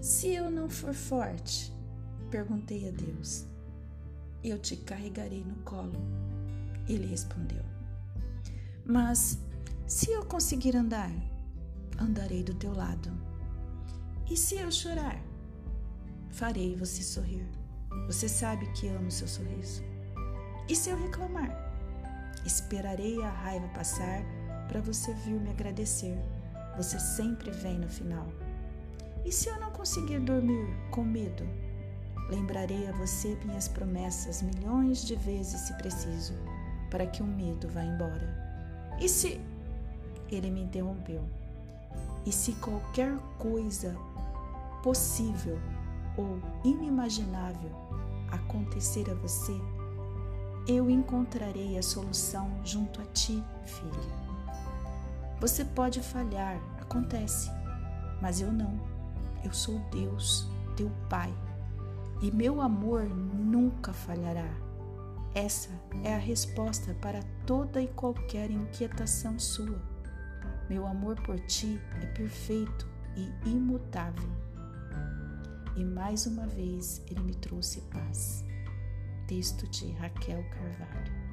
Se eu não for forte, perguntei a Deus, eu te carregarei no colo. Ele respondeu. Mas se eu conseguir andar, andarei do teu lado. E se eu chorar, farei você sorrir. Você sabe que amo seu sorriso. E se eu reclamar, esperarei a raiva passar para você vir me agradecer. Você sempre vem no final. E se eu não conseguir dormir com medo, lembrarei a você minhas promessas milhões de vezes se preciso, para que o medo vá embora. E se. Ele me interrompeu. E se qualquer coisa possível ou inimaginável acontecer a você, eu encontrarei a solução junto a ti, filha. Você pode falhar, acontece, mas eu não. Eu sou Deus, teu Pai, e meu amor nunca falhará. Essa é a resposta para toda e qualquer inquietação sua. Meu amor por ti é perfeito e imutável. E mais uma vez ele me trouxe paz. Texto de Raquel Carvalho.